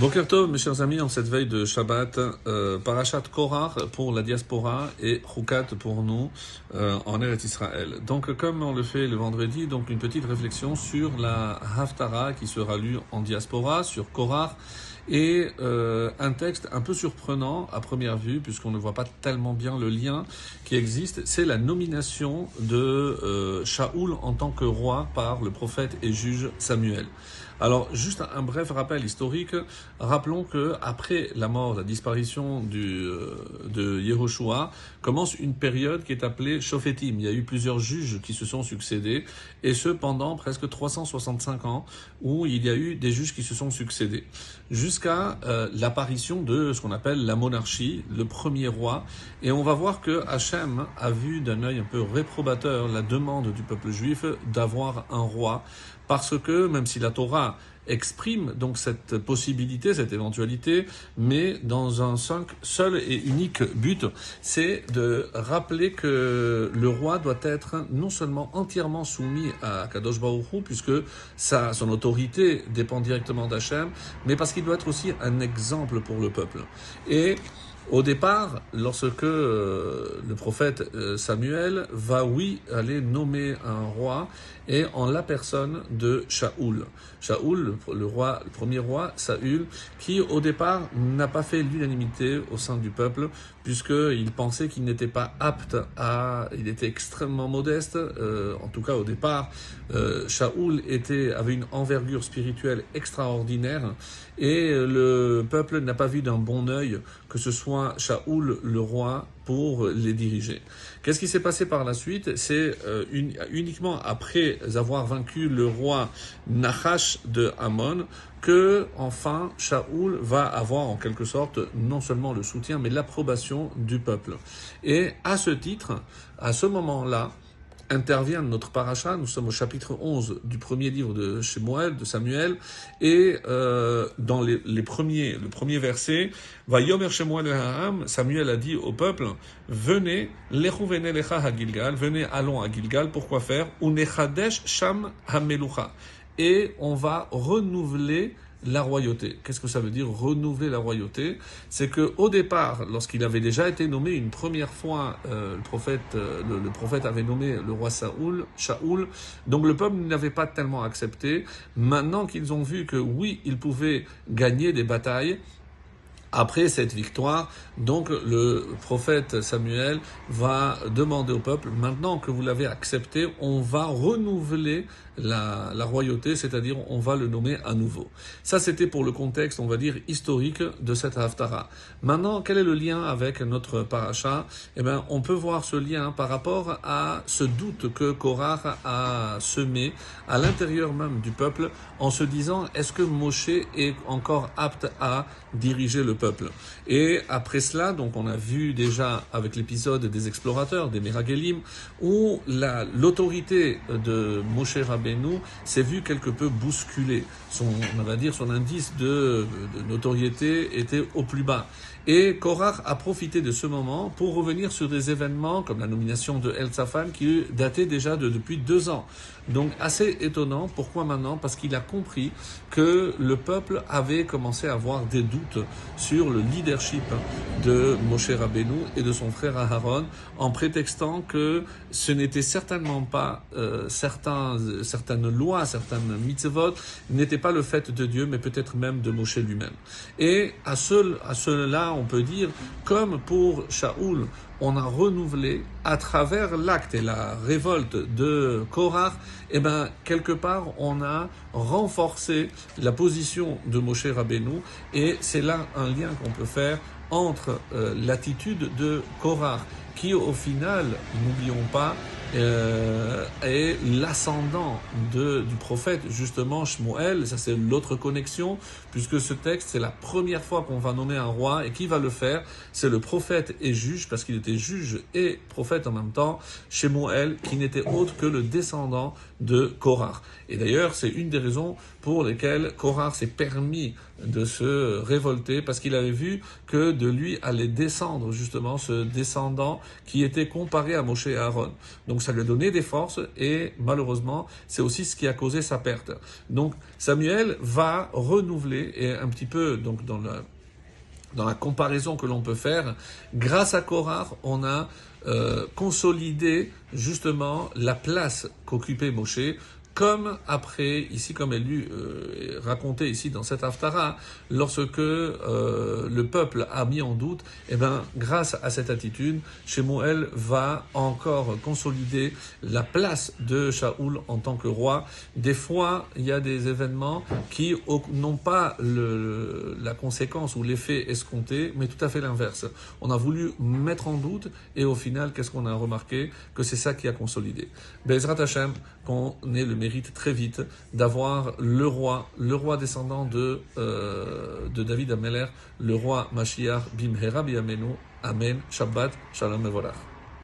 Boker Tov, mes chers amis, en cette veille de Shabbat, euh, Parashat Korah pour la diaspora et Chukat pour nous euh, en Eretz Israël. Donc, comme on le fait le vendredi, donc une petite réflexion sur la Haftara qui sera lue en diaspora, sur Korah, et euh, un texte un peu surprenant à première vue, puisqu'on ne voit pas tellement bien le lien qui existe, c'est la nomination de euh, Shaoul en tant que roi par le prophète et juge Samuel. Alors, juste un bref rappel historique. Rappelons que après la mort, la disparition du, euh, de Yehoshua, commence une période qui est appelée Shofetim. Il y a eu plusieurs juges qui se sont succédés, et ce pendant presque 365 ans, où il y a eu des juges qui se sont succédés, jusqu'à euh, l'apparition de ce qu'on appelle la monarchie, le premier roi. Et on va voir que Hachem a vu d'un œil un peu réprobateur la demande du peuple juif d'avoir un roi parce que même si la Torah exprime donc cette possibilité, cette éventualité, mais dans un seul et unique but, c'est de rappeler que le roi doit être non seulement entièrement soumis à Kadosh puisque sa, son autorité dépend directement d'Hachem, mais parce qu'il doit être aussi un exemple pour le peuple. Et au départ, lorsque euh, le prophète euh, Samuel va, oui, aller nommer un roi, et en la personne de Shaoul. Shaoul, le, roi, le premier roi, Saül, qui au départ n'a pas fait l'unanimité au sein du peuple, puisqu'il pensait qu'il n'était pas apte à... Il était extrêmement modeste, euh, en tout cas au départ. Euh, Shaoul était, avait une envergure spirituelle extraordinaire, et le peuple n'a pas vu d'un bon œil que ce soit Shaoul le roi pour les diriger. Qu'est-ce qui s'est passé par la suite? C'est euh, uniquement après avoir vaincu le roi Nahash de Ammon que enfin Shaoul va avoir en quelque sorte non seulement le soutien mais l'approbation du peuple. Et à ce titre, à ce moment-là, intervient notre paracha. Nous sommes au chapitre 11 du premier livre de Shemuel, de Samuel, et euh, dans les, les, premiers, le premier verset, va Yomer Shemuel Samuel a dit au peuple, venez, lecha ha Gilgal, venez, allons à Gilgal, pourquoi faire? Unechadesh sham hamelucha. Et on va renouveler la royauté. Qu'est-ce que ça veut dire renouveler la royauté? C'est que au départ, lorsqu'il avait déjà été nommé une première fois, euh, le prophète, euh, le, prophète avait nommé le roi Saoul, Shaoul, donc le peuple n'avait pas tellement accepté. Maintenant qu'ils ont vu que oui, ils pouvaient gagner des batailles, après cette victoire, donc le prophète Samuel va demander au peuple, maintenant que vous l'avez accepté, on va renouveler la, la royauté, c'est-à-dire on va le nommer à nouveau. Ça, c'était pour le contexte, on va dire, historique de cette Haftara. Maintenant, quel est le lien avec notre paracha? Eh bien, on peut voir ce lien par rapport à ce doute que Korah a semé à l'intérieur même du peuple en se disant, est-ce que Moshe est encore apte à diriger le Et après cela, donc on a vu déjà avec l'épisode des explorateurs, des Meragelim, où l'autorité de Moshe Rabbe nous s'est vu quelque peu bousculé. Son, on va dire, son indice de, de notoriété était au plus bas. Et Korach a profité de ce moment pour revenir sur des événements comme la nomination de El Safan qui datait déjà de depuis deux ans. Donc assez étonnant. Pourquoi maintenant? Parce qu'il a compris que le peuple avait commencé à avoir des doutes sur le leadership de Moshe Rabbeinu et de son frère Aaron en prétextant que ce n'était certainement pas euh, certains, certaines lois, certaines mitzvot n'étaient pas le fait de Dieu, mais peut-être même de Moshe lui-même. Et à, ce, à cela, on peut dire, comme pour Shaoul, on a renouvelé à travers l'acte et la révolte de Korach, et eh ben quelque part on a renforcé la position de Moshe Rabbeinu et c'est là un lien qu'on peut faire entre euh, l'attitude de Korach qui au final, n'oublions pas, euh, est l'ascendant du prophète justement Shmuel. Ça c'est l'autre connexion puisque ce texte c'est la première fois qu'on va nommer un roi et qui va le faire? C'est le prophète et juge parce qu'il était juge et prophète en même temps. Shmuel qui n'était autre que le descendant de Korah. Et d'ailleurs c'est une des raisons pour lesquelles Korah s'est permis de se révolter parce qu'il avait vu que de lui allait descendre justement ce descendant qui était comparé à Moshe et Aaron. Donc Donc ça lui a donné des forces et malheureusement, c'est aussi ce qui a causé sa perte. Donc Samuel va renouveler et un petit peu dans la comparaison que l'on peut faire, grâce à Korah, on a euh, consolidé justement la place qu'occupait Moshe comme après, ici, comme elle lui euh, ici dans cette Haftara, lorsque euh, le peuple a mis en doute, eh ben, grâce à cette attitude, Shemuel va encore consolider la place de Shaoul en tant que roi. Des fois, il y a des événements qui n'ont pas la conséquence ou l'effet escompté, mais tout à fait l'inverse. On a voulu mettre en doute et au final, qu'est-ce qu'on a remarqué? Que c'est ça qui a consolidé. Bezrat qu'on ait le très vite d'avoir le roi, le roi descendant de, euh, David Ameler, le roi Mashiach Bimhera Biamenu. Amen. Shabbat. Shalom et